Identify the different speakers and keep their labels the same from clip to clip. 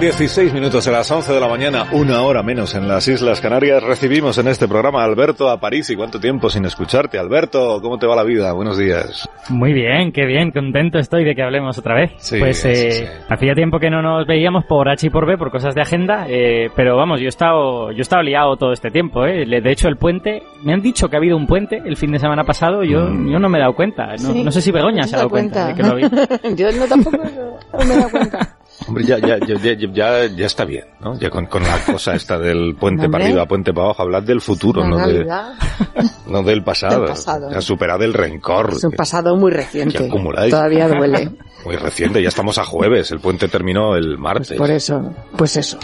Speaker 1: Pasan 16 minutos de las 11 de la mañana, una hora menos en las Islas Canarias. Recibimos en este programa a Alberto a París. ¿Y cuánto tiempo sin escucharte? Alberto, ¿cómo te va la vida? Buenos días.
Speaker 2: Muy bien, qué bien, contento estoy de que hablemos otra vez.
Speaker 1: Sí,
Speaker 2: pues
Speaker 1: sí,
Speaker 2: eh,
Speaker 1: sí.
Speaker 2: hacía tiempo que no nos veíamos por H y por B, por cosas de agenda, eh, pero vamos, yo he estado, yo he estado liado todo este tiempo. Eh. De hecho, el puente, me han dicho que ha habido un puente el fin de semana pasado, yo,
Speaker 1: Mm.
Speaker 2: yo no me he dado cuenta. No,
Speaker 3: Sí.
Speaker 2: no sé si Begoña se ha dado cuenta, de que lo había.
Speaker 3: Yo no tampoco no me he dado cuenta.
Speaker 1: Hombre, ya, ya, ya, ya, ya, está bien, ¿no? Ya con, con la cosa esta del puente para arriba, puente para abajo, hablad del futuro, no, de, no del pasado.
Speaker 3: Del pasado.
Speaker 1: Ya superad el rencor.
Speaker 3: es un pasado muy reciente.
Speaker 1: acumuláis.
Speaker 3: Todavía duele.
Speaker 1: Muy reciente, ya estamos a jueves, el puente terminó el martes.
Speaker 3: Por eso, pues eso,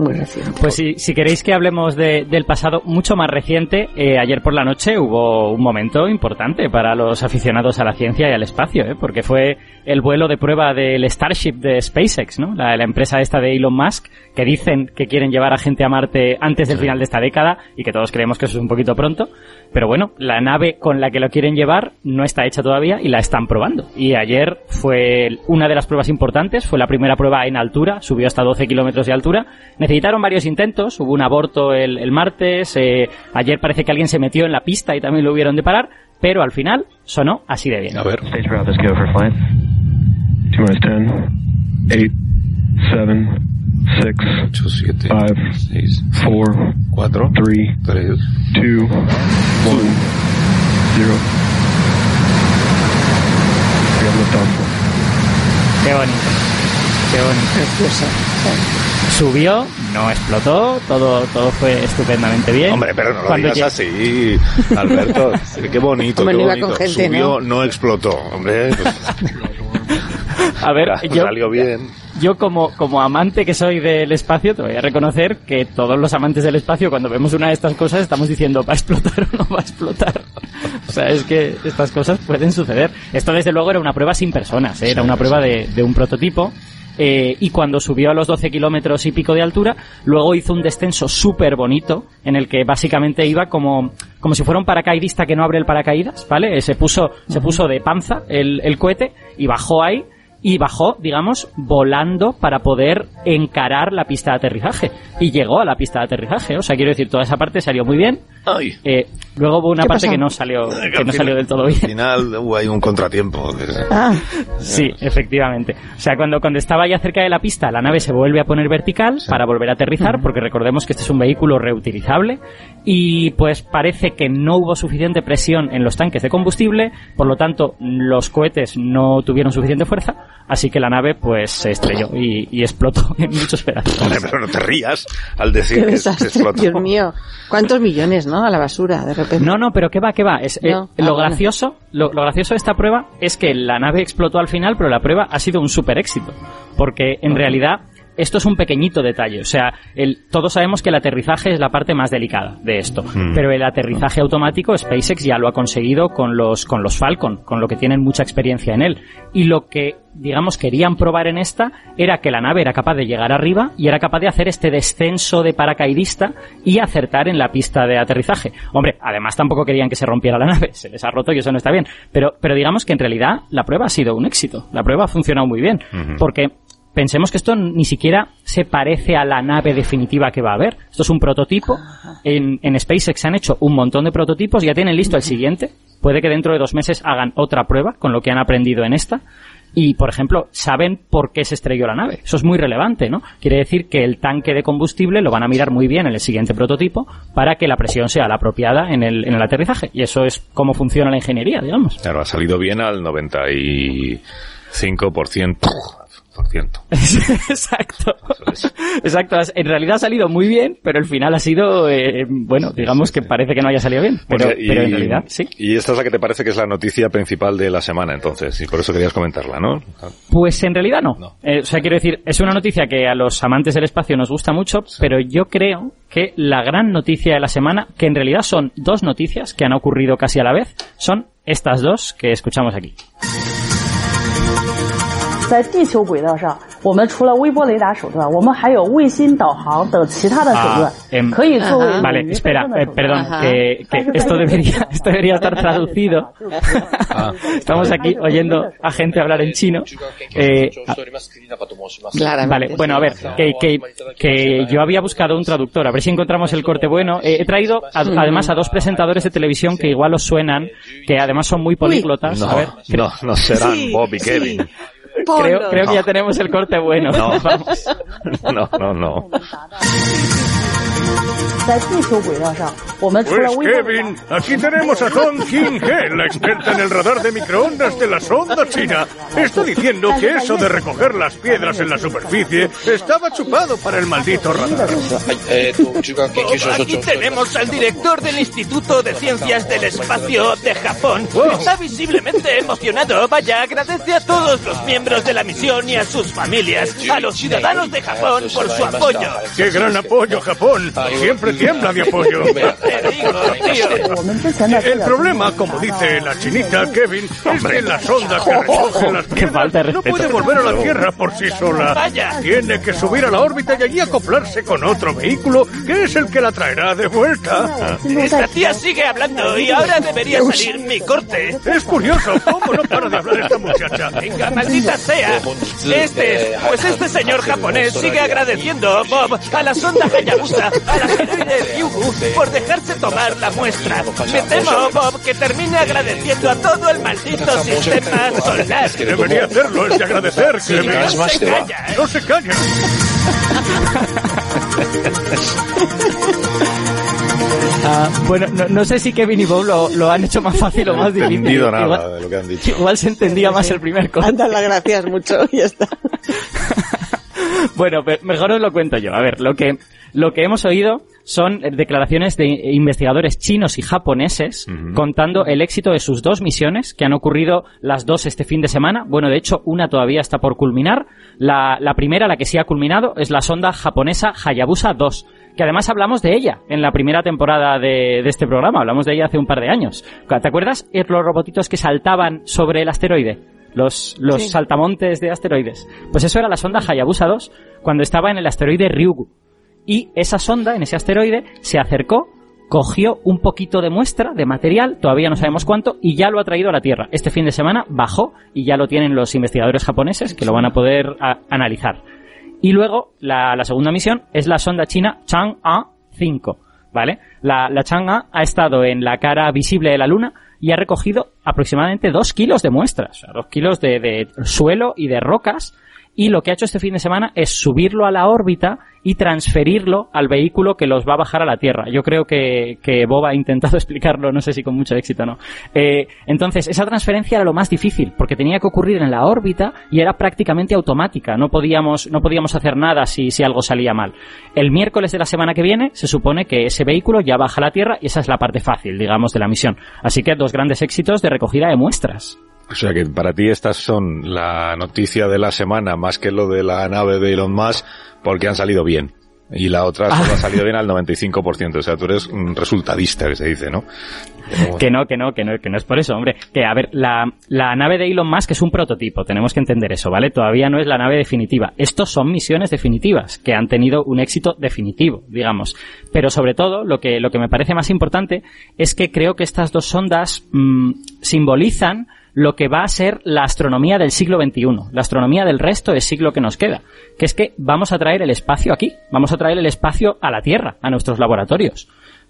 Speaker 3: muy reciente.
Speaker 2: Pues si, si queréis que hablemos de- del pasado mucho más reciente, eh, ayer por la noche hubo un momento importante para los aficionados a la ciencia y al espacio, ¿eh? porque fue el vuelo de prueba del Starship de SpaceX, ¿no? la, la empresa esta de Elon Musk, que dicen que quieren llevar a gente a Marte antes del final de esta década y que todos creemos que eso es un poquito pronto. Pero bueno, la nave con la que lo quieren llevar no está hecha todavía y la están probando. Y ayer fue una de las pruebas importantes, fue la primera prueba en altura, subió hasta 12 kilómetros de altura. Necesitaron varios intentos, hubo un aborto el, el martes, eh, ayer parece que alguien se metió en la pista y también lo hubieron de parar, pero al final sonó así de bien.
Speaker 1: A ver,
Speaker 4: Stage route, let's go for flight. T minus 10, 8, 7, 6,
Speaker 1: 8, 7,
Speaker 4: 5,
Speaker 1: 6,
Speaker 4: 4,
Speaker 1: 4,
Speaker 4: 3,
Speaker 1: 3,
Speaker 4: 2, 1, 0. We have liftoff.
Speaker 2: Qué bonito, qué bonito.
Speaker 3: Precioso.
Speaker 2: Subió, no explotó, todo, todo fue estupendamente bien.
Speaker 1: Hombre, pero no lo
Speaker 2: Cuando
Speaker 1: digas así, Alberto. Qué bonito,
Speaker 3: Hombre,
Speaker 1: qué
Speaker 3: no iba
Speaker 1: bonito.
Speaker 3: con gente,
Speaker 1: Subió,
Speaker 3: ¿no?
Speaker 1: explotó. Hombre, pues,
Speaker 2: A ver, yo,
Speaker 1: salió bien.
Speaker 2: Yo como, como amante que soy del espacio, te voy a reconocer que todos los amantes del espacio, cuando vemos una de estas cosas, estamos diciendo, ¿va a explotar o no va a explotar? O sea, es que estas cosas pueden suceder. Esto desde luego era una prueba sin personas, ¿eh? era una prueba de, de un prototipo. eh, y cuando subió a los 12 kilómetros y pico de altura, luego hizo un descenso súper bonito, en el que básicamente iba como, como si fuera un paracaidista que no abre el paracaídas, ¿vale? Eh, Se puso, se puso de panza el, el cohete y bajó ahí y bajó, digamos, volando para poder encarar la pista de aterrizaje. Y llegó a la pista de aterrizaje. O sea, quiero decir, toda esa parte salió muy bien.
Speaker 1: Ay.
Speaker 2: Eh, luego hubo una
Speaker 3: ¿Qué
Speaker 2: parte
Speaker 3: pasó?
Speaker 2: que no salió,
Speaker 1: Que al
Speaker 2: no
Speaker 1: final-
Speaker 2: salió del todo
Speaker 1: Al
Speaker 2: bien.
Speaker 1: final hubo ahí un contratiempo.
Speaker 3: Ah,
Speaker 2: Sí, efectivamente. O sea, cuando, cuando estaba ya cerca de la pista, la nave se vuelve a poner vertical para volver a aterrizar, porque recordemos que este es un vehículo reutilizable, y pues parece que no hubo suficiente presión en los tanques de combustible, por lo tanto, los cohetes no tuvieron suficiente fuerza, así que la nave pues se estrelló y, y explotó en muchos pedazos.
Speaker 1: Pero no te rías al decir
Speaker 3: qué
Speaker 1: que se explotó.
Speaker 3: Dios mío. ¿Cuántos millones, no? A la basura, de repente.
Speaker 2: No, no, pero qué va, qué va. Es, eh.
Speaker 3: Ah,
Speaker 2: lo
Speaker 3: bueno.
Speaker 2: gracioso, lo, lo gracioso de esta prueba es que la nave explotó al final, pero la prueba ha sido un super éxito. Porque en realidad esto es un pequeñito detalle. O sea, el, todos sabemos que el aterrizaje es la parte más delicada de esto.
Speaker 1: Mm.
Speaker 2: Pero el aterrizaje automático, SpaceX ya lo ha conseguido con los, con los Falcon, con lo que tienen mucha experiencia en él. Y lo que, digamos, querían probar en esta era que la nave era capaz de llegar arriba y era capaz de hacer este descenso de paracaidista y acertar en la pista de aterrizaje. Hombre, además tampoco querían que se rompiera la nave, se les ha roto y eso no está bien. Pero, pero digamos que en realidad la prueba ha sido un éxito. La prueba ha funcionado muy bien. Porque pensemos que esto ni siquiera se parece a la nave definitiva que va a haber. Esto es un prototipo. En, en SpaceX se han hecho un montón de prototipos, ya tienen listo el siguiente. Puede que dentro de dos meses hagan otra prueba con lo que han aprendido en esta. y, por ejemplo, saben por qué se estrelló la nave. Eso es muy relevante, ¿no? Quiere decir que el tanque de combustible lo van a mirar muy bien en el siguiente prototipo para que la presión sea la apropiada en el, en el aterrizaje. Y eso es cómo funciona la ingeniería, digamos.
Speaker 1: Claro, ha salido bien al 95%. Por.
Speaker 2: Exacto. Exacto. En realidad ha salido muy bien, pero el final ha sido, eh, bueno, digamos que parece que no haya salido bien. Pero,
Speaker 1: Bueno, y,
Speaker 2: pero en realidad sí.
Speaker 1: Y esta es la que te parece que es la noticia principal de la semana, entonces, y por eso querías comentarla, ¿no?
Speaker 2: Pues en realidad no.
Speaker 1: No.
Speaker 2: Eh, o sea, quiero decir, es una noticia que a los amantes del espacio nos gusta mucho, pero yo creo que la gran noticia de la semana, que en realidad son dos noticias que han ocurrido casi a la vez, son estas dos que escuchamos aquí.
Speaker 5: 在地球轨道上，我们除了微波雷达手段，我们还有卫星导航等其他的手段
Speaker 2: Ah, em,
Speaker 5: 可以作为
Speaker 3: Ajá.
Speaker 5: 冗
Speaker 2: Vale,
Speaker 5: 余
Speaker 2: espera,
Speaker 5: 备份的
Speaker 2: eh,
Speaker 5: 手段
Speaker 2: perdón,
Speaker 3: Ajá.
Speaker 2: que, que esto debería, esto debería estar traducido. Estamos aquí oyendo a gente hablar en chino. Eh, a-
Speaker 3: Claramente.
Speaker 2: Vale, bueno, a ver, que, que, que yo había buscado un traductor, a ver si encontramos el corte bueno. Eh, he traído a- además a dos presentadores de televisión que igual os suenan, que además son muy políglotas.
Speaker 1: No,
Speaker 2: a ver,
Speaker 1: no, no serán
Speaker 3: Sí,
Speaker 1: Bob y
Speaker 3: sí.
Speaker 1: Kevin.
Speaker 2: creo,
Speaker 3: Ponlo.
Speaker 2: creo que ya tenemos el corte bueno.
Speaker 1: No.
Speaker 2: Vamos.
Speaker 1: No, no, no.
Speaker 5: 在地球轨道上，我们除了
Speaker 6: Pues Kevin, aquí tenemos a Zong King He, la experta en el radar de microondas de la sonda china. Está diciendo que eso de recoger las piedras en la superficie estaba chupado para el maldito radar.
Speaker 7: Aquí tenemos al director del Instituto de Ciencias del Espacio de Japón.
Speaker 6: Oh.
Speaker 7: Está visiblemente emocionado. Vaya, agradece a todos los miembros de la misión y a sus familias, a los ciudadanos de Japón por su apoyo.
Speaker 6: ¡Qué gran apoyo, Japón! Siempre tiembla de apoyo. El problema, como dice la chinita Kevin, es que la sonda que recoge las piedras no puede volver a la Tierra por sí sola. Tiene que subir a la órbita y allí acoplarse con otro vehículo que es el que la traerá de vuelta.
Speaker 7: Esta tía sigue hablando y ahora debería salir mi corte.
Speaker 6: Es curioso cómo no para de hablar esta muchacha.
Speaker 7: Venga, maldita sea. Este, pues este señor japonés sigue agradeciendo, Bob, a la sonda Hayabusa, a la de Ryugu, por dejar dejarse tomar la muestra. Me temo, Bob, que termine agradeciendo a todo el maldito sistema solar.
Speaker 6: Debería hacerlo, es de agradecer, Kevin.
Speaker 7: No se calla, ¿eh?
Speaker 6: No se calla.
Speaker 2: Ah, bueno, no, no sé si Kevin y Bob lo, lo han hecho más fácil o
Speaker 1: No he
Speaker 2: más difícil.
Speaker 1: entendido nada
Speaker 2: Igual-
Speaker 1: de lo que han dicho.
Speaker 2: Igual se entendía más el primer corte.
Speaker 3: Anda las gracias mucho y ya está.
Speaker 2: Bueno, mejor os lo cuento yo. A ver, lo que, lo que hemos oído son declaraciones de investigadores chinos y japoneses contando el éxito de sus dos misiones que han ocurrido las dos este fin de semana. Bueno, de hecho, una todavía está por culminar. La, la primera, la que sí ha culminado, es la sonda japonesa Hayabusa 2, que además hablamos de ella en la primera temporada de, de este programa. Hablamos de ella hace un par de años. ¿Te acuerdas los robotitos que saltaban sobre el asteroide? Los, los
Speaker 3: Sí.
Speaker 2: saltamontes de asteroides. Pues eso era la sonda Hayabusa 2 cuando estaba en el asteroide Ryugu. Y esa sonda, en ese asteroide, se acercó, cogió un poquito de muestra, de material, todavía no sabemos cuánto, y ya lo ha traído a la Tierra. Este fin de semana bajó y ya lo tienen los investigadores japoneses que lo van a poder a- analizar. Y luego, la, la segunda misión es la sonda china Chang'e 5, ¿vale? La, la Chang'e ha estado en la cara visible de la Luna y ha recogido aproximadamente dos kilos de muestras, o sea, dos kilos de, de suelo y de rocas, y lo que ha hecho este fin de semana es subirlo a la órbita y transferirlo al vehículo que los va a bajar a la Tierra. Yo creo que, que Bob ha intentado explicarlo, no sé si con mucho éxito o no. Eh, entonces, esa transferencia era lo más difícil, porque tenía que ocurrir en la órbita y era prácticamente automática. No podíamos, no podíamos hacer nada si, si algo salía mal. El miércoles de la semana que viene se supone que ese vehículo ya baja a la Tierra y esa es la parte fácil, digamos, de la misión. Así que dos grandes éxitos de recogida de muestras.
Speaker 1: O sea que para ti estas son la noticia de la semana más que lo de la nave de Elon Musk porque han salido bien. Y la otra solo ha salido bien al 95%. O sea, tú eres un resultadista, que se dice, ¿no?
Speaker 2: Que no, que no, que no, que no es por eso, hombre. Que, a ver, la, la nave de Elon Musk es un prototipo, tenemos que entender eso, ¿vale? Todavía no es la nave definitiva. Estos son misiones definitivas, que han tenido un éxito definitivo, digamos. Pero sobre todo, lo que, lo que me parece más importante es que creo que estas dos sondas mm, simbolizan lo que va a ser la astronomía del siglo XXI, la astronomía del resto del siglo que nos queda, que es que vamos a traer el espacio aquí, vamos a traer el espacio a la Tierra, a nuestros laboratorios.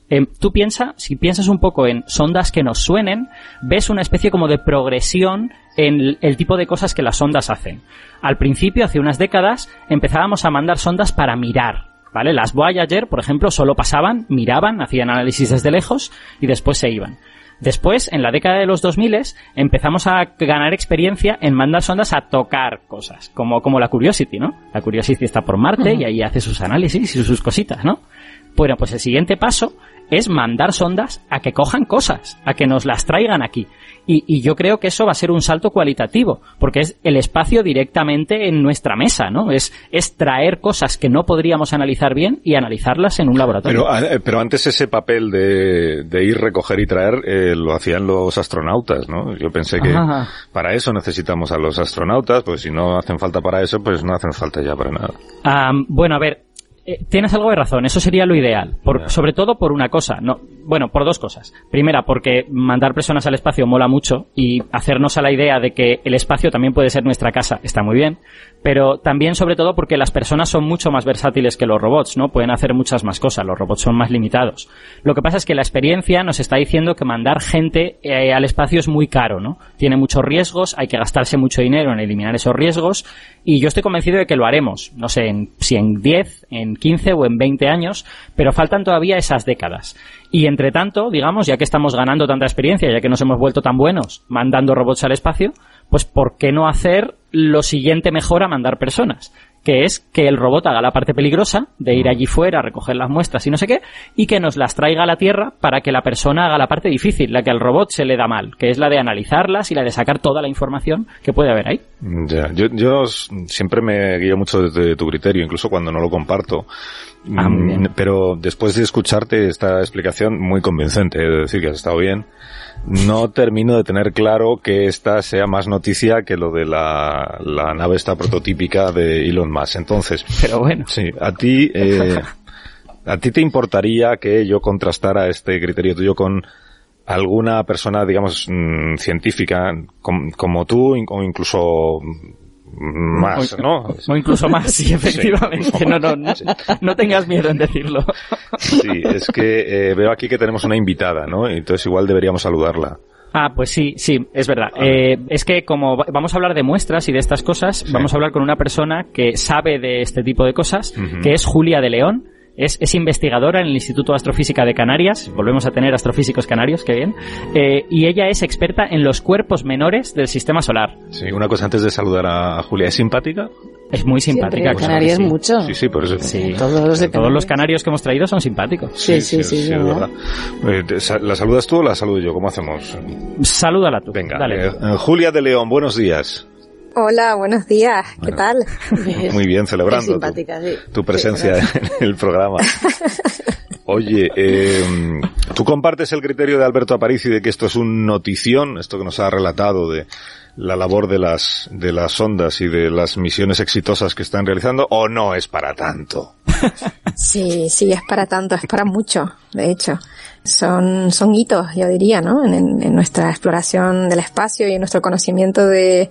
Speaker 2: Eh, tú piensa, si piensas un poco en sondas que nos suenen, ves una especie como de progresión en el, el tipo de cosas que las sondas hacen. Al principio, hace unas décadas, empezábamos a mandar sondas para mirar, ¿vale? Las Voyager, por ejemplo, solo pasaban, miraban, hacían análisis desde lejos y después se iban. Después, en la década de los 2000, empezamos a ganar experiencia en mandar sondas a tocar cosas, como, como la Curiosity, ¿no? La Curiosity está por Marte y ahí hace sus análisis y sus cositas, ¿no? Bueno, pues el siguiente paso es mandar sondas a que cojan cosas, a que nos las traigan aquí. Y, y, yo creo que eso va a ser un salto cualitativo, porque es el espacio directamente en nuestra mesa, ¿no? Es, es traer cosas que no podríamos analizar bien y analizarlas en un laboratorio.
Speaker 1: Pero, pero antes ese papel de, de ir, recoger y traer eh, lo hacían los astronautas, ¿no? Yo pensé que Ajá. para eso necesitamos a los astronautas, pues si no hacen falta para eso, pues no hacen falta ya para nada.
Speaker 2: Um, bueno, a ver, eh, tienes algo de razón, eso sería lo ideal. Por, sobre todo por una cosa, no, bueno, por dos cosas. Primera, porque mandar personas al espacio mola mucho y hacernos a la idea de que el espacio también puede ser nuestra casa está muy bien. Pero también, sobre todo, porque las personas son mucho más versátiles que los robots, ¿no? Pueden hacer muchas más cosas, los robots son más limitados. Lo que pasa es que la experiencia nos está diciendo que mandar gente eh, al espacio es muy caro, ¿no? Tiene muchos riesgos, hay que gastarse mucho dinero en eliminar esos riesgos y yo estoy convencido de que lo haremos. No sé, en, si en 10, en 15 o en 20 años, pero faltan todavía esas décadas. Y entre tanto, digamos, ya que estamos ganando tanta experiencia, ya que nos hemos vuelto tan buenos mandando robots al espacio, pues ¿por qué no hacer lo siguiente mejor a mandar personas? que es que el robot haga la parte peligrosa de ir allí fuera, recoger las muestras y no sé qué, y que nos las traiga a la Tierra para que la persona haga la parte difícil, la que al robot se le da mal, que es la de analizarlas y la de sacar toda la información que puede haber ahí.
Speaker 1: Ya, yo, yo siempre me guío mucho desde tu criterio, incluso cuando no lo comparto.
Speaker 2: Ah,
Speaker 1: pero después de escucharte esta explicación muy convincente, es decir, que has estado bien, no termino de tener claro que esta sea más noticia que lo de la, la nave esta prototípica de Elon Musk. Entonces,
Speaker 2: pero bueno.
Speaker 1: Sí, a ti, eh, a ti te importaría que yo contrastara este criterio tuyo con alguna persona, digamos, mmm, científica com, como tú o incluso más,
Speaker 2: o,
Speaker 1: ¿no?
Speaker 2: O incluso más, sí, efectivamente. Sí, no, no, no, sí. no, tengas miedo en decirlo.
Speaker 1: Sí, es que eh, veo aquí que tenemos una invitada, ¿no? Entonces igual deberíamos saludarla.
Speaker 2: Ah, pues sí, sí, es verdad. Eh, es que como vamos a hablar de muestras y de estas cosas, sí. vamos a hablar con una persona que sabe de este tipo de cosas, uh -huh. que es Julia de León. Es, es, investigadora en el Instituto de Astrofísica de Canarias. Volvemos a tener astrofísicos canarios, qué bien. Eh, y ella es experta en los cuerpos menores del sistema solar.
Speaker 1: Sí, una cosa antes de saludar a Julia. ¿Es simpática?
Speaker 2: Es muy simpática.
Speaker 3: Siempre, Canarias
Speaker 2: sí.
Speaker 3: mucho.
Speaker 1: Sí, sí, por eso.
Speaker 2: Sí.
Speaker 3: Todos los, de
Speaker 2: Todos los canarios que hemos traído son simpáticos.
Speaker 3: Sí, sí, sí. sí, sí
Speaker 1: verdad. Eh, ¿La saludas tú o la saludo yo? ¿Cómo hacemos?
Speaker 2: Salúdala tú.
Speaker 1: Venga,
Speaker 2: Dale.
Speaker 1: Eh, Julia de León, buenos días.
Speaker 8: Hola, buenos días. ¿Qué tal?
Speaker 1: Muy bien, celebrando
Speaker 3: simpática,
Speaker 1: tu,
Speaker 3: sí.
Speaker 1: tu, presencia sí, en el programa. Oye, eh, ¿tú compartes el criterio de Alberto Aparici de que esto es un notición, esto que nos ha relatado de la labor de las, de las sondas y de las misiones exitosas que están realizando, o no es para tanto?
Speaker 8: Sí, sí, es para tanto, es para mucho, de hecho. Son, son hitos, yo diría, ¿no? En, en, nuestra exploración del espacio y en nuestro conocimiento de,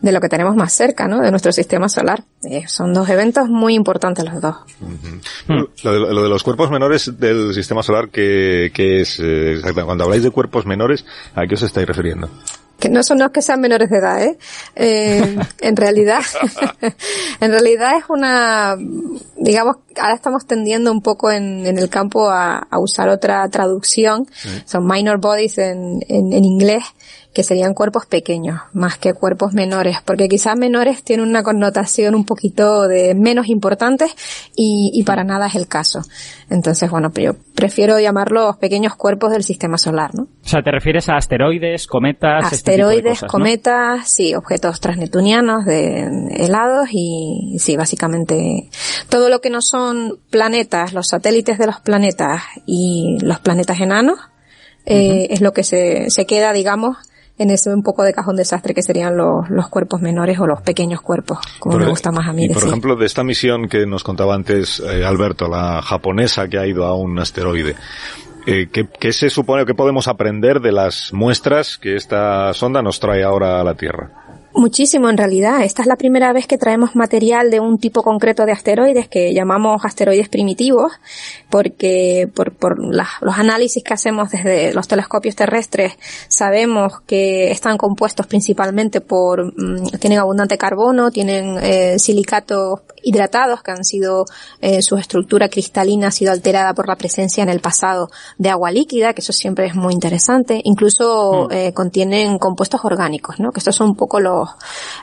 Speaker 8: de lo que tenemos más cerca, ¿no? De nuestro sistema solar. Eh, son dos eventos muy importantes los dos.
Speaker 1: Uh -huh. lo, de, lo, de, los cuerpos menores del sistema solar, ¿qué, qué es eh, exactamente? Cuando habláis de cuerpos menores, ¿a qué os estáis refiriendo?
Speaker 8: Que no son los que sean menores de edad, ¿eh? eh en realidad, en realidad es una, digamos, ahora estamos tendiendo un poco en, en el campo a, a, usar otra traducción, sí. son minor bodies en, en, en inglés, que serían cuerpos pequeños, más que cuerpos menores, porque quizás menores tienen una connotación un poquito de menos importantes y, y para nada es el caso. Entonces, bueno, yo prefiero llamarlos pequeños cuerpos del sistema solar, ¿no?
Speaker 2: O sea, ¿te refieres a asteroides, cometas?
Speaker 8: Asteroides,
Speaker 2: este cosas,
Speaker 8: cometas, ¿no? sí, objetos transneptunianos de helados y sí, básicamente todo lo que no son planetas, los satélites de los planetas y los planetas enanos, eh, uh -huh. es lo que se, se queda, digamos, en ese un poco de cajón desastre que serían los, los cuerpos menores o los pequeños cuerpos, como
Speaker 1: por,
Speaker 8: me gusta más a mí
Speaker 1: y
Speaker 8: decir.
Speaker 1: por ejemplo, de esta misión que nos contaba antes eh, Alberto, la japonesa que ha ido a un asteroide, eh, ¿qué, ¿qué, se supone que podemos aprender de las muestras que esta sonda nos trae ahora a la Tierra?
Speaker 8: Muchísimo, en realidad. Esta es la primera vez que traemos material de un tipo concreto de asteroides que llamamos asteroides primitivos, porque por, por los análisis que hacemos desde los telescopios terrestres sabemos que están compuestos principalmente por, mm, tienen abundante carbono, tienen eh, silicatos hidratados que han sido, eh, su estructura cristalina ha sido alterada por la presencia en el pasado de agua líquida, que eso siempre es muy interesante. Incluso mm. eh, contienen compuestos orgánicos, ¿no? Que estos son un poco los,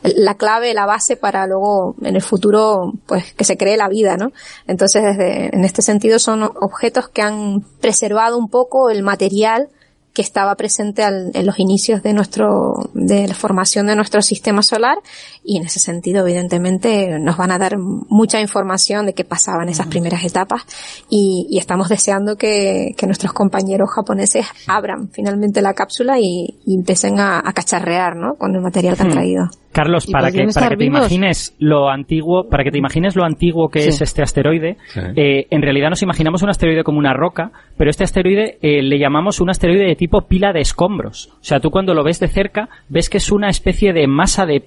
Speaker 8: la clave, la base para luego en el futuro, pues que se cree la vida, ¿no? Entonces, desde, en este sentido son objetos que han preservado un poco el material que estaba presente en los inicios de nuestro, de la formación de nuestro sistema solar y en ese sentido evidentemente nos van a dar mucha información de qué pasaba en esas primeras etapas y, estamos deseando que, nuestros compañeros japoneses abran finalmente la cápsula y, empiecen a, cacharrear, ¿no? Con el material que han traído.
Speaker 2: Carlos, para que, para que te imagines lo antiguo, para que te imagines lo antiguo que es este asteroide, eh, en realidad nos imaginamos un asteroide como una roca, pero este asteroide eh, le llamamos un asteroide de tipo pila de escombros. O sea, tú cuando lo ves de cerca, ves que es una especie de masa de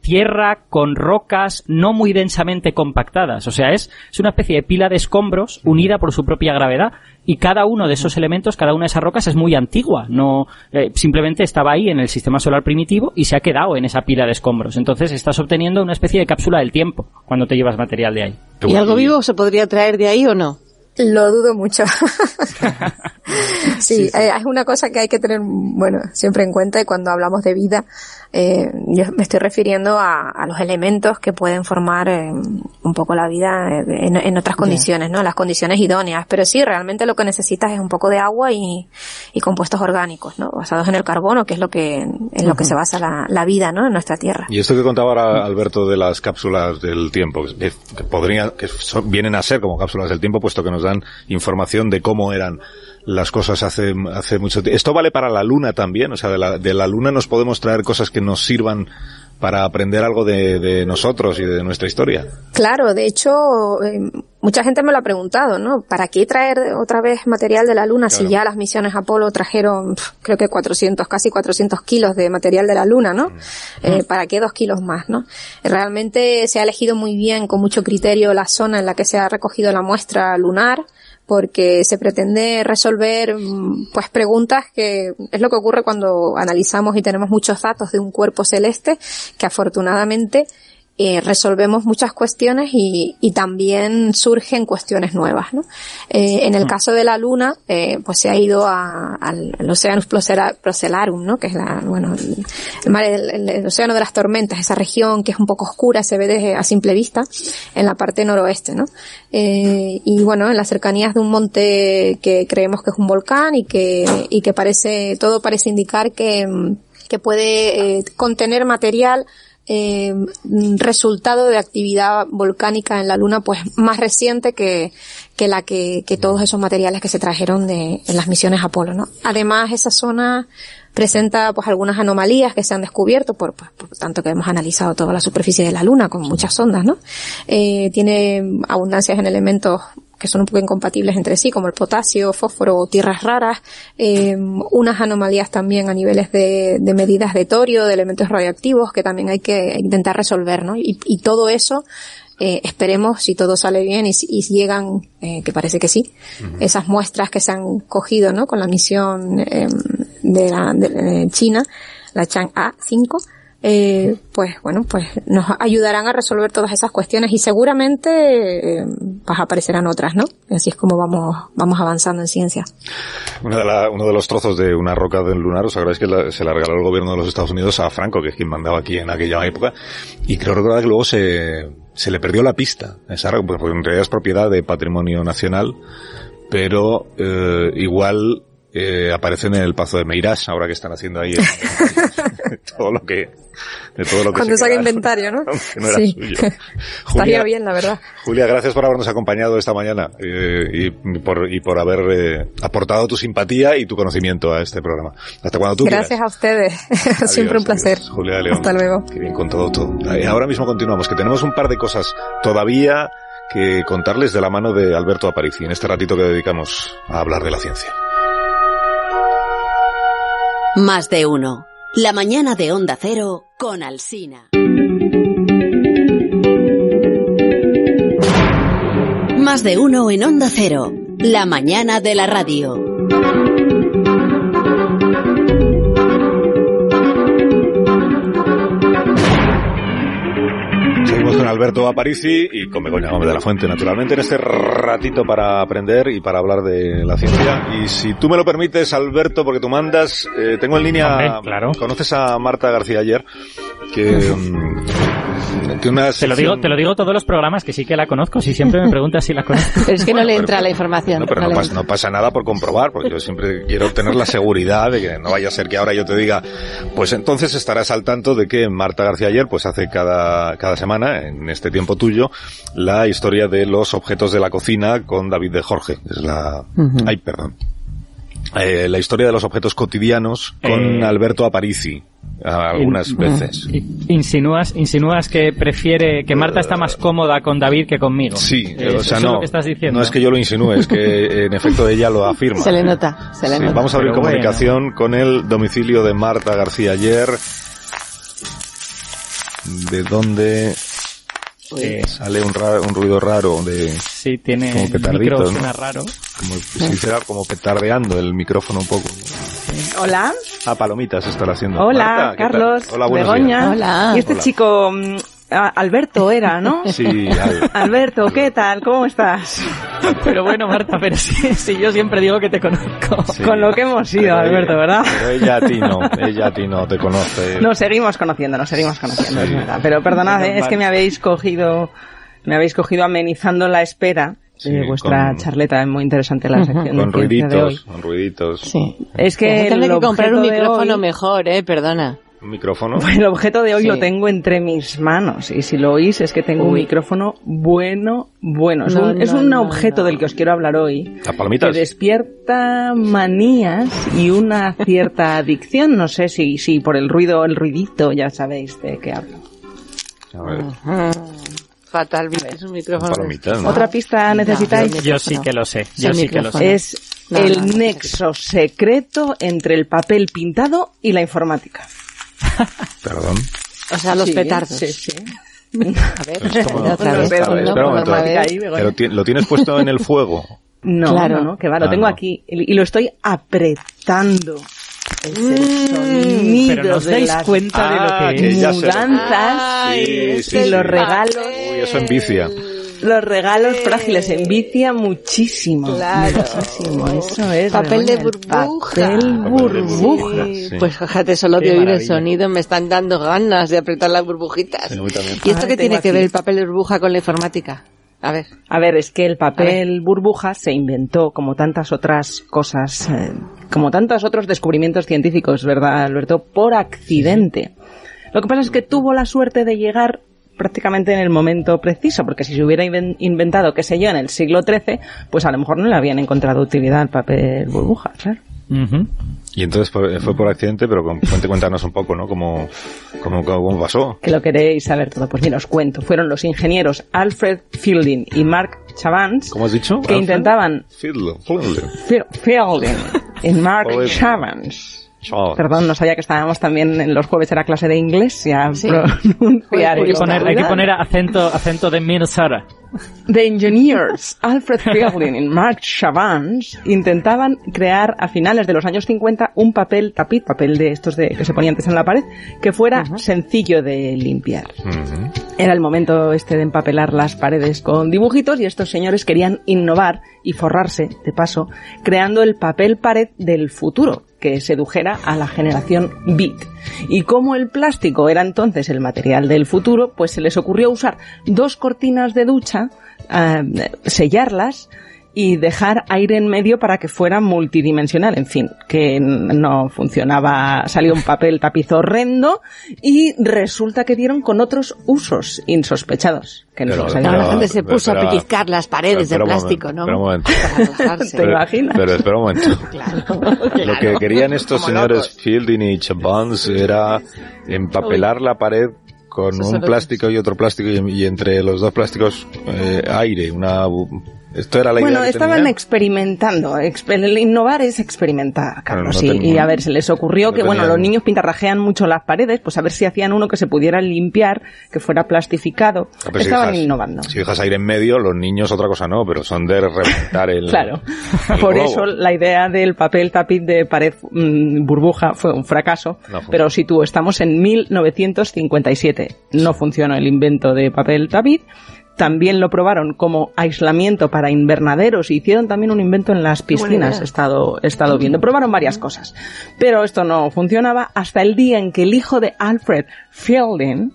Speaker 2: tierra con rocas no muy densamente compactadas. O sea, es, es una especie de pila de escombros unida por su propia gravedad y cada uno de esos elementos, cada una de esas rocas es muy antigua, no eh, simplemente estaba ahí en el sistema solar primitivo y se ha quedado en esa pila de escombros. Entonces estás obteniendo una especie de cápsula del tiempo cuando te llevas material de ahí.
Speaker 3: ¿Y algo vivo se podría traer de ahí o no?
Speaker 8: Lo dudo mucho. sí, eh, es una cosa que hay que tener, bueno, siempre en cuenta y cuando hablamos de vida, eh, yo me estoy refiriendo a, los elementos que pueden formar eh, un poco la vida en, otras condiciones, ¿no? Las condiciones idóneas. Pero sí, realmente lo que necesitas es un poco de agua y, compuestos orgánicos, ¿no? Basados en el carbono, que es lo que, en lo que se basa la, vida, ¿no? En nuestra Tierra.
Speaker 1: Y esto que contaba ahora Alberto de las cápsulas del tiempo, que, podrían, que vienen a ser como cápsulas del tiempo, puesto que nos información de cómo eran las cosas hace, hace mucho tiempo. Esto vale para la luna también, o sea, de la, de la luna nos podemos traer cosas que nos sirvan para aprender algo de, de nosotros y de nuestra historia.
Speaker 8: Claro, de hecho, eh, mucha gente me lo ha preguntado, ¿no? ¿Para qué traer otra vez material de la Luna si ya las misiones Apolo trajeron, creo que 400, casi 400 kilos de material de la Luna, ¿no? Mm. Eh, ¿Para qué dos kilos más, no? Realmente se ha elegido muy bien, con mucho criterio, la zona en la que se ha recogido la muestra lunar porque se pretende resolver mm, pues preguntas que es lo que ocurre cuando analizamos y tenemos muchos datos de un cuerpo celeste que afortunadamente eh, resolvemos muchas cuestiones y, y, también surgen cuestiones nuevas. ¿no? Eh, en el mm. caso de la Luna, eh, pues se ha ido a, al, Oceanus Procelarum, ¿no? que es la, bueno, el, mar, el, océano de las tormentas, esa región que es un poco oscura, se ve desde, a simple vista, en la parte noroeste. ¿no? Eh, y bueno, en las cercanías de un monte que creemos que es un volcán y que, y que parece, todo parece indicar que, que puede eh, contener material eh, resultado de actividad volcánica en la Luna pues más reciente que, que la que, que todos esos materiales que se trajeron de en las misiones Apolo, ¿no? Además esa zona presenta pues algunas anomalías que se han descubierto por, pues, por tanto que hemos analizado toda la superficie de la Luna con muchas sondas, ¿no? Eh, tiene abundancias en elementos que son un poco incompatibles entre sí, como el potasio, fósforo tierras raras, eh, unas anomalías también a niveles de, de, medidas de torio, de elementos radioactivos que también hay que intentar resolver, ¿no? Y, y todo eso, eh, esperemos, si todo sale bien y, y llegan, eh, que parece que sí, esas muestras que se han cogido, ¿no? Con la misión em, de, la, de China, la Chang'e 5, eh, pues bueno, pues nos ayudarán a resolver todas esas cuestiones y seguramente eh, pues aparecerán otras, ¿no? Así es como vamos, vamos avanzando en ciencia.
Speaker 1: uno de los trozos de una roca del lunar, os acordáis que se la regaló el gobierno de los Estados Unidos a Franco, que es quien mandaba aquí en aquella época, y creo recordar que luego se, se le perdió la pista, esa roca, porque en realidad es propiedad de patrimonio nacional, pero eh, igual eh, aparecen en el Pazo de Meirás, ahora que están haciendo ahí todo lo que de todo lo que
Speaker 8: cuando saca inventario, ¿no?
Speaker 1: no era
Speaker 8: sí.
Speaker 1: suyo.
Speaker 8: Estaría bien, la verdad.
Speaker 1: Julia, gracias por habernos acompañado esta mañana eh, y, por, y por haber eh, aportado tu simpatía y tu conocimiento a este programa. Hasta cuando tú
Speaker 8: Gracias a ustedes. Siempre un placer.
Speaker 1: Julia León.
Speaker 8: Hasta luego.
Speaker 1: Qué bien con todo, todo. Ahora mismo continuamos, que tenemos un par de cosas todavía que contarles de la mano de Alberto Aparici en este ratito que dedicamos a hablar de la ciencia.
Speaker 9: Más de uno. La mañana de Onda Cero con Alsina. Más de uno en Onda Cero. La mañana de la radio.
Speaker 1: Alberto Aparici y con Begoña Gómez de la Fuente, naturalmente, en este ratito para aprender y para hablar de la ciencia. Y si tú me lo permites, Alberto, porque tú mandas, eh, tengo en línea,
Speaker 2: Hombre, claro.
Speaker 1: ¿conoces a Marta García ayer? Que mm, una
Speaker 2: Te lo digo, te lo digo todos los programas que sí que la conozco. Si siempre me preguntas si la conozco.
Speaker 3: Pero es que no le entra
Speaker 1: pero-
Speaker 3: la información.
Speaker 1: No, pero
Speaker 3: no
Speaker 1: pasa, no pasa nada por comprobar, porque yo siempre quiero tener la seguridad de que no vaya a ser que ahora yo te diga, pues entonces estarás al tanto de que Marta García ayer, pues hace cada, cada semana, en este tiempo tuyo, la historia de los objetos de la cocina con David de Jorge. Es la, ay, perdón. Eh, la historia de los objetos cotidianos con
Speaker 2: Eh,
Speaker 1: Alberto Aparici, algunas
Speaker 2: In-
Speaker 1: veces.
Speaker 2: Insinúas, insinúas que prefiere que Marta está más cómoda con David que conmigo.
Speaker 1: Sí,
Speaker 2: Eh,
Speaker 1: o sea,
Speaker 2: eso es
Speaker 1: no,
Speaker 2: lo que estás diciendo.
Speaker 1: no es que yo lo insinúe, es que en efecto ella lo afirma.
Speaker 3: Se le nota, se le
Speaker 1: Sí,
Speaker 3: nota.
Speaker 1: vamos a abrir
Speaker 2: Pero bueno.
Speaker 1: comunicación con el domicilio de Marta García ayer. De donde
Speaker 2: Eh,
Speaker 1: sale un, ra- un ruido raro de
Speaker 2: sí, tiene
Speaker 1: Como
Speaker 2: el
Speaker 1: petardito,
Speaker 2: micro
Speaker 1: ¿no?
Speaker 2: raro.
Speaker 1: como si hiciera como petardeando el micrófono un poco.
Speaker 10: Hola,
Speaker 1: Ah, palomitas estará haciendo.
Speaker 10: hola,
Speaker 1: Marta.
Speaker 10: Carlos,
Speaker 1: Hola,
Speaker 10: Begoña.
Speaker 1: días.
Speaker 3: Hola.
Speaker 10: Y este
Speaker 1: Hola.
Speaker 10: chico, mm, Alberto era, ¿no?
Speaker 1: Sí, Al.
Speaker 10: Alberto, ¿qué tal? ¿Cómo estás?
Speaker 2: Pero bueno, Marta, pero sí, sí, yo siempre digo que te conozco.
Speaker 1: Sí.
Speaker 10: Con lo que hemos sido,
Speaker 1: Pero
Speaker 10: Alberto, ¿verdad?
Speaker 1: Pero ella a ti no, ella a ti no te conoce.
Speaker 10: Nos seguimos conociendo, nos seguimos conociendo,
Speaker 1: Sí.
Speaker 10: es verdad. Pero perdonad, eh, es que me habéis cogido, me habéis cogido amenizando la espera
Speaker 1: Sí,
Speaker 10: de vuestra
Speaker 1: con-
Speaker 10: charleta, es muy interesante la sección
Speaker 1: Con
Speaker 10: de ciencia de hoy.
Speaker 1: ruiditos, con ruiditos.
Speaker 3: Sí.
Speaker 10: Es que
Speaker 3: tener
Speaker 10: el
Speaker 3: que comprar un micrófono
Speaker 10: hoy-
Speaker 3: mejor, eh, perdona.
Speaker 1: Un micrófono.
Speaker 10: Bueno, el objeto de hoy
Speaker 3: Sí.
Speaker 10: lo tengo entre mis manos y si lo oís es que tengo un micrófono bueno, bueno. Es
Speaker 3: No,
Speaker 10: un, es un
Speaker 3: no,
Speaker 10: objeto
Speaker 3: no.
Speaker 10: del que os quiero hablar hoy.
Speaker 1: Las palomitas.
Speaker 10: Que despierta manías y una cierta adicción. No sé si, si por el ruido, el ruidito, ya sabéis de qué hablo.
Speaker 1: A ver,
Speaker 3: Fatal, es un micrófono.
Speaker 1: palomitas, ¿no?
Speaker 10: ¿Otra pista necesitáis?
Speaker 2: Yo sí que lo sé, yo sí que lo sé.
Speaker 10: Es
Speaker 3: No,
Speaker 10: el
Speaker 3: no, no,
Speaker 10: nexo secreto entre el papel pintado y la informática.
Speaker 1: Perdón.
Speaker 3: O sea, los
Speaker 10: Sí,
Speaker 3: petardos.
Speaker 10: Sí, sí.
Speaker 3: A ver.
Speaker 1: Pero lo tienes puesto en el fuego.
Speaker 10: No,
Speaker 3: Claro.
Speaker 10: no, no, que va, lo
Speaker 1: Ah,
Speaker 10: tengo
Speaker 1: no.
Speaker 10: aquí y lo estoy apretando. Es el
Speaker 3: Mm,
Speaker 10: sonido
Speaker 2: Pero no os
Speaker 10: de
Speaker 2: dais
Speaker 10: las
Speaker 2: cuenta de lo
Speaker 1: Ah,
Speaker 2: que
Speaker 1: que
Speaker 2: es.
Speaker 10: mudanzas
Speaker 3: Ay,
Speaker 1: Sí,
Speaker 3: es
Speaker 1: sí,
Speaker 10: y
Speaker 1: sí.
Speaker 10: los regalos,
Speaker 1: Uy, eso envicia.
Speaker 10: Los regalos frágiles envicia muchísimo.
Speaker 3: Claro.
Speaker 10: Muchísimo, eso es.
Speaker 3: Papel de burbuja.
Speaker 10: Papel burbuja.
Speaker 1: burbuja.
Speaker 3: Sí,
Speaker 1: Sí.
Speaker 3: Pues fíjate, solo de oír el sonido me están dando ganas de apretar las burbujitas. ¿Y esto
Speaker 10: Ahora
Speaker 3: qué tiene que ver el papel de burbuja con la informática? A ver.
Speaker 10: A ver, es que el papel burbuja se inventó como tantas otras cosas, eh, como tantos otros descubrimientos científicos, ¿verdad, Alberto? Por accidente. Lo que pasa es que tuvo la suerte de llegar prácticamente en el momento preciso, porque si se hubiera inven- inventado, qué sé yo, en el siglo XIII, pues a lo mejor no le habían encontrado utilidad al papel burbuja, claro.
Speaker 2: Ujú.
Speaker 1: Y entonces fue, fue por accidente, pero cuente- cuéntanos un poco, ¿no? ¿Cómo, cómo, cómo pasó?
Speaker 10: Que lo queréis saber todo. Pues mira, os cuento. Fueron los ingenieros Alfred Fielding y Mark Chavans
Speaker 1: ¿Cómo has dicho?
Speaker 10: que
Speaker 1: Alfred?
Speaker 10: intentaban
Speaker 1: Fiddler, Fiddler.
Speaker 10: Fi- Fielding y Mark. Chavans Perdón, no sabía que estábamos también en los jueves era clase de inglés, ya
Speaker 3: Sí.
Speaker 10: pronunciar
Speaker 2: Hay que poner, hay que poner acento, acento de Minnesota.
Speaker 10: The engineers Alfred Fielding y Mark Chavans intentaban crear a finales de los años 50 un papel tapiz, papel de estos de, que se ponía antes en la pared, que fuera sencillo de limpiar.
Speaker 1: Ujú.
Speaker 10: Era el momento este de empapelar las paredes con dibujitos y estos señores querían innovar y forrarse, de paso, creando el papel pared del futuro, que sedujera a la generación Beat. Y como el plástico era entonces el material del futuro, pues se les ocurrió usar dos cortinas de ducha, eh, sellarlas y dejar aire en medio para que fuera multidimensional. En fin, que no funcionaba, salió un papel tapiz horrendo y resulta que dieron con otros usos insospechados. Que no
Speaker 1: Pero-
Speaker 10: se
Speaker 3: Ahora
Speaker 10: sabían.
Speaker 3: la gente se puso
Speaker 1: espera.
Speaker 3: a pellizcar las paredes de plástico,
Speaker 1: momento,
Speaker 3: ¿no?
Speaker 1: espera un momento.
Speaker 3: Para.
Speaker 10: ¿Te imaginas?
Speaker 1: Pero espera un momento.
Speaker 3: Claro,
Speaker 1: Lo que querían estos
Speaker 3: Como
Speaker 1: señores
Speaker 3: locos.
Speaker 1: Fielding y Chabans era empapelar la pared con un plástico y otro plástico y, y entre los dos plásticos eh, aire, una Esto era la
Speaker 10: Bueno,
Speaker 1: que
Speaker 10: estaban
Speaker 1: tenía.
Speaker 10: experimentando. Exper- el innovar es experimentar, Carlos.
Speaker 1: no
Speaker 10: y- a ver, se les ocurrió
Speaker 1: no
Speaker 10: que, bueno, los niños pintarrajean mucho las paredes, pues a ver si hacían uno que se pudiera limpiar, que fuera plastificado.
Speaker 1: Ah, pero si
Speaker 10: Estaban
Speaker 1: dejas-
Speaker 10: innovando.
Speaker 1: Si dejas aire en medio, los niños otra cosa no, pero son de reventar el.
Speaker 10: Claro.
Speaker 1: el
Speaker 10: Por
Speaker 1: globo.
Speaker 10: eso la idea del papel tapiz de pared mm, burbuja fue un fracaso. Pero si tú estamos en 1957, no funcionó el invento de papel tapiz. También lo probaron como aislamiento para invernaderos y hicieron también un invento en las piscinas. He estado, he estado viendo. Probaron varias cosas. Pero esto no funcionaba hasta el día en que el hijo de Alfred Fielding,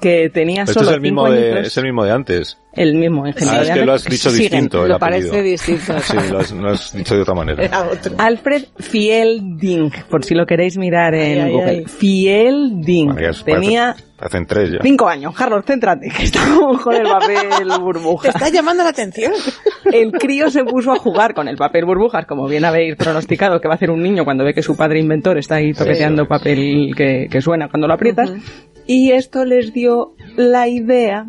Speaker 10: que tenía
Speaker 1: Pero
Speaker 10: solo
Speaker 1: este es el mismo
Speaker 10: cinco
Speaker 1: de,
Speaker 10: añitos,
Speaker 1: es el mismo de antes.
Speaker 10: el mismo ingeniero
Speaker 1: Ah, es que lo has dicho
Speaker 10: siguen.
Speaker 1: distinto el
Speaker 3: Lo
Speaker 1: apellido.
Speaker 3: parece distinto.
Speaker 1: Sí, lo has, lo has dicho de otra manera.
Speaker 3: Era otro.
Speaker 10: Alfred Fielding, por si lo queréis mirar en
Speaker 3: Ay, ay,
Speaker 10: Google.
Speaker 3: ay.
Speaker 10: Fielding.
Speaker 1: Bueno,
Speaker 10: Tenía
Speaker 1: parece- Hacen tres ya.
Speaker 10: cinco años. Carlos, céntrate, que estamos con el papel
Speaker 3: Te
Speaker 10: burbuja.
Speaker 3: está llamando la atención.
Speaker 10: El crío se puso a jugar con el papel burbujas, como bien habéis pronosticado que va a hacer un niño cuando ve que su padre inventor está ahí toqueteando papel que, que suena cuando lo aprietas. Y esto les dio la idea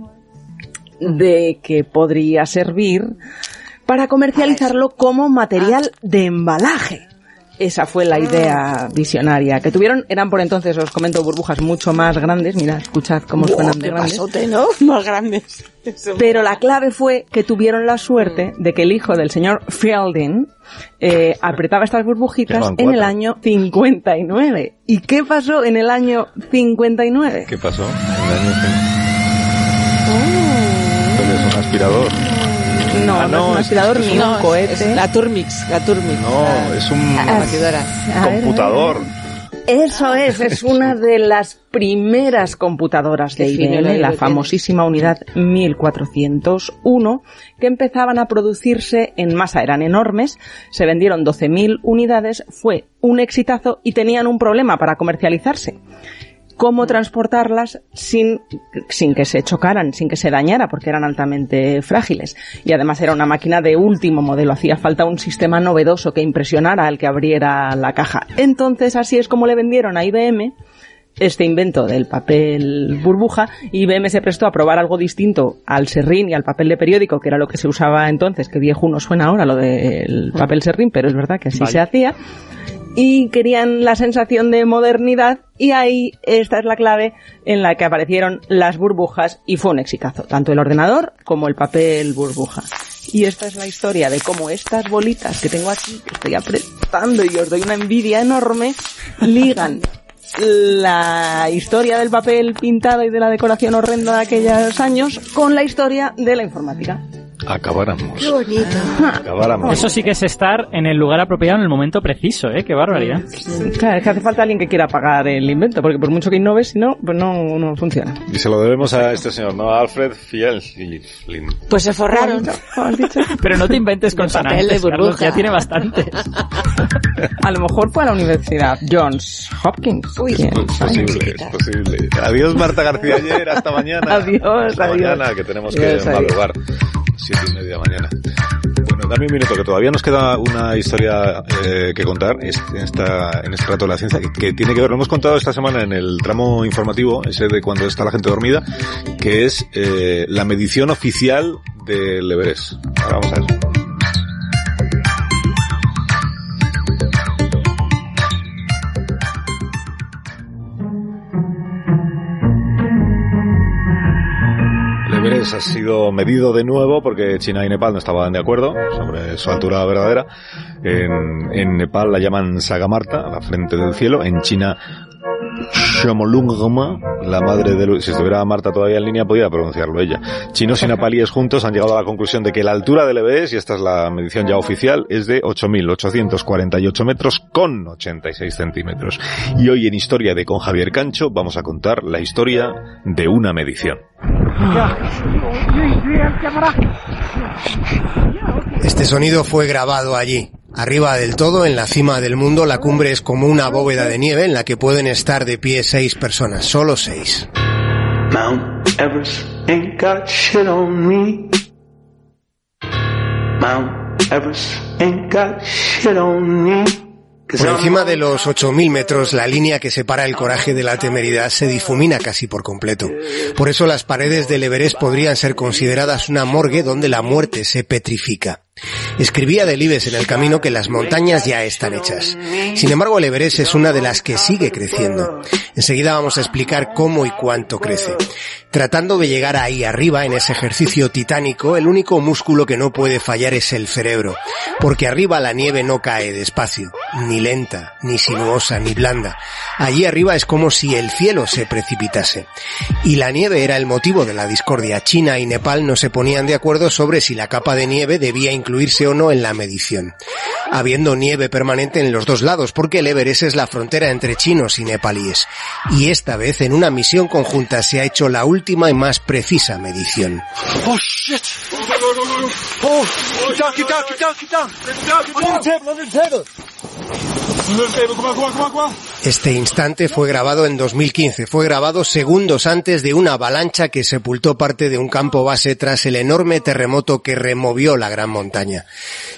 Speaker 10: de que podría servir para comercializarlo como material de embalaje. Esa fue la idea visionaria que tuvieron. Eran por entonces, os comento, burbujas mucho más grandes. Mira, escuchad cómo suenan de
Speaker 3: Qué
Speaker 10: grandes.
Speaker 3: pasote, ¿no? Más grandes. Eso.
Speaker 10: Pero la clave fue que tuvieron la suerte de que el hijo del señor Fielding eh, apretaba estas burbujitas en el año 59. ¿Y qué pasó en el año 59?
Speaker 1: ¿Qué pasó? En el año Esto que es un aspirador.
Speaker 10: No,
Speaker 1: Ah,
Speaker 10: no, es un
Speaker 1: es-
Speaker 10: aspirador
Speaker 1: es
Speaker 10: ni
Speaker 3: No,
Speaker 10: un cohete.
Speaker 3: es la Turmix, la Turmix.
Speaker 1: No,
Speaker 3: La-
Speaker 1: es un.
Speaker 10: A ver,
Speaker 1: computador.
Speaker 10: Eso es, es una de las primeras computadoras de IBM, la
Speaker 3: que
Speaker 10: famosísima unidad 1401, que empezaban a producirse en masa, eran enormes, se vendieron 12.000 unidades, fue un exitazo y tenían un problema para comercializarse. Cómo transportarlas sin, sin que se chocaran, sin que se dañara, porque eran altamente frágiles. Y además era una máquina de último modelo. Hacía falta un sistema novedoso que impresionara al que abriera la caja. Entonces así es como le vendieron a IBM este invento del papel burbuja, IBM se prestó a probar algo distinto al serrín y al papel de periódico, que era lo que se usaba entonces, que viejo no suena ahora lo del papel serrín, pero es verdad que así
Speaker 2: Vale.
Speaker 10: se hacía. Y querían la sensación de modernidad y ahí esta es la clave en la que aparecieron las burbujas y fue un exitazo, tanto el ordenador como el papel burbuja. Y esta es la historia de cómo estas bolitas que tengo aquí, que estoy apretando y os doy una envidia enorme, ligan la historia del papel pintado y de la decoración horrenda de aquellos años con la historia de la informática.
Speaker 1: Acabáramos.
Speaker 3: Qué bonito.
Speaker 1: Acabáramos.
Speaker 2: Eso sí que es estar en el lugar apropiado en el momento preciso, ¿eh? Qué barbaridad.
Speaker 10: Claro, es que hace falta alguien que quiera pagar el invento, porque por mucho que innoves, si no, pues no, no funciona.
Speaker 1: Y se lo debemos a este señor, ¿no? A Alfred Fiel.
Speaker 3: Pues se forraron.
Speaker 10: ¿Has dicho?
Speaker 2: Pero no te inventes
Speaker 3: papel de burbuja.
Speaker 2: ya tiene bastante.
Speaker 10: A lo mejor fue a la Universidad Johns Hopkins.
Speaker 3: Uy.
Speaker 10: ¿Quién
Speaker 1: Es posible, es posible. Adiós, Marta García Ayer. Hasta mañana.
Speaker 10: Adiós,
Speaker 1: Hasta
Speaker 10: adiós.
Speaker 1: mañana, que tenemos que
Speaker 10: Adiós, adiós.
Speaker 1: Siete y media mañana. Bueno, dame un minuto, que todavía nos queda una historia eh, que contar en, esta, en este rato de la ciencia, que, tiene que ver, lo hemos contado esta semana en el tramo informativo, ese de cuando está la gente dormida, que es eh, la medición oficial del Everest. Ahora vamos a eso. Everest ha sido medido de nuevo porque China y Nepal no estaban de acuerdo sobre su altura verdadera. En, en Nepal la llaman Sagamarta, la frente del cielo. En China, Shomolungma, la madre de... Si estuviera Marta todavía en línea, podía pronunciarlo ella. Chinos y nepalíes juntos han llegado a la conclusión de que la altura del Everest, y esta es la medición ya oficial, es de 8.848 metros con 86 centímetros. Y hoy en Historia de con Javier Cancho vamos a contar la historia de una medición.
Speaker 11: Este sonido fue grabado allí. Arriba del todo, en la cima del mundo, la cumbre es como una bóveda de nieve en la que pueden estar de pie seis personas, solo seis.
Speaker 12: Mount Everest ain't got shit on me. Mount Everest ain't got shit on me.
Speaker 11: Por encima de los 8.000 metros, la línea que separa el coraje de la temeridad se difumina casi por completo. Por eso las paredes del Everest podrían ser consideradas una morgue donde la muerte se petrifica. Escribía Delibes en el camino que las montañas ya están hechas. Sin embargo, el Everest es una de las que sigue creciendo. Enseguida vamos a explicar cómo y cuánto crece. Tratando de llegar ahí arriba, en ese ejercicio titánico, el único músculo que no puede fallar es el cerebro, porque arriba la nieve no cae despacio, ni lenta, ni sinuosa, ni blanda. Allí arriba es como si el cielo se precipitase. Y la nieve era el motivo de la discordia. China y Nepal no se ponían de acuerdo sobre si la capa de nieve debía incluirse o no en la medición. Habiendo nieve permanente en los dos lados, porque el Everest es la frontera entre chinos y nepalíes. Y esta vez, en una misión conjunta, se ha hecho la última y más precisa medición.
Speaker 13: Oh shit! Oh.
Speaker 11: Este instante fue grabado en 2015. Fue grabado segundos antes de una avalancha que sepultó parte de un campo base tras el enorme terremoto que removió la gran montaña.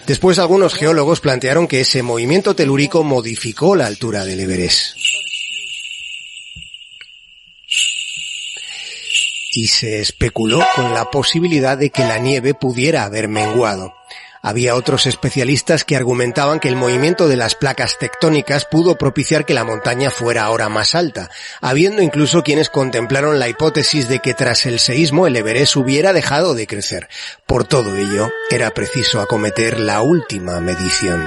Speaker 11: Después algunos geólogos plantearon que ese movimiento telúrico modificó la altura del Everest. Y se especuló con la posibilidad de que la nieve pudiera haber menguado. Había otros especialistas que argumentaban que el movimiento de las placas tectónicas pudo propiciar que la montaña fuera ahora más alta, habiendo incluso quienes contemplaron la hipótesis de que tras el seísmo el Everest hubiera dejado de crecer. Por todo ello, era preciso acometer la última medición.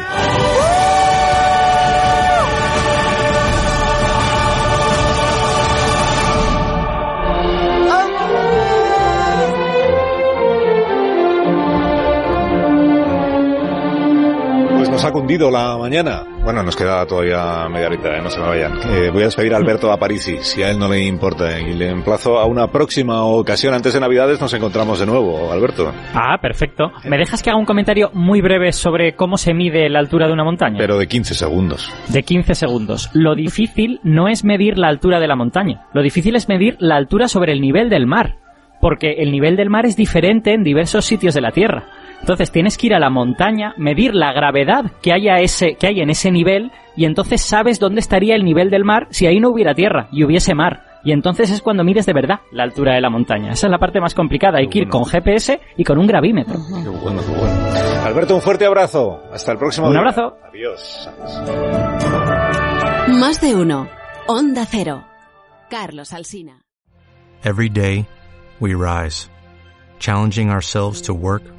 Speaker 1: Ha cundido la mañana. Bueno, nos queda todavía media horita, ¿eh? no se me vayan. Eh, voy a despedir a Alberto Aparici, si a él no le importa, y le emplazo a una próxima ocasión. Antes de Navidades nos encontramos de nuevo, Alberto.
Speaker 2: Ah, perfecto. ¿Me dejas que haga un comentario muy breve sobre cómo se mide la altura de una montaña?
Speaker 1: Pero de 15 segundos.
Speaker 2: De 15 segundos. Lo difícil no es medir la altura de la montaña. Lo difícil es medir la altura sobre el nivel del mar. Porque el nivel del mar es diferente en diversos sitios de la Tierra. Entonces tienes que ir a la montaña, medir la gravedad que hay, a ese, que hay en ese nivel y entonces sabes dónde estaría el nivel del mar si ahí no hubiera tierra y hubiese mar. Y entonces es cuando mides de verdad la altura de la montaña. Esa es la parte más complicada. Hay que ir con GPS y con un gravímetro.
Speaker 1: Qué bueno, qué bueno. Alberto, un fuerte abrazo. Hasta el próximo
Speaker 2: Un
Speaker 1: día.
Speaker 2: abrazo.
Speaker 1: Adiós.
Speaker 9: Más de uno. Onda Cero. Carlos Alsina.
Speaker 14: Every day, we rise, challenging ourselves to work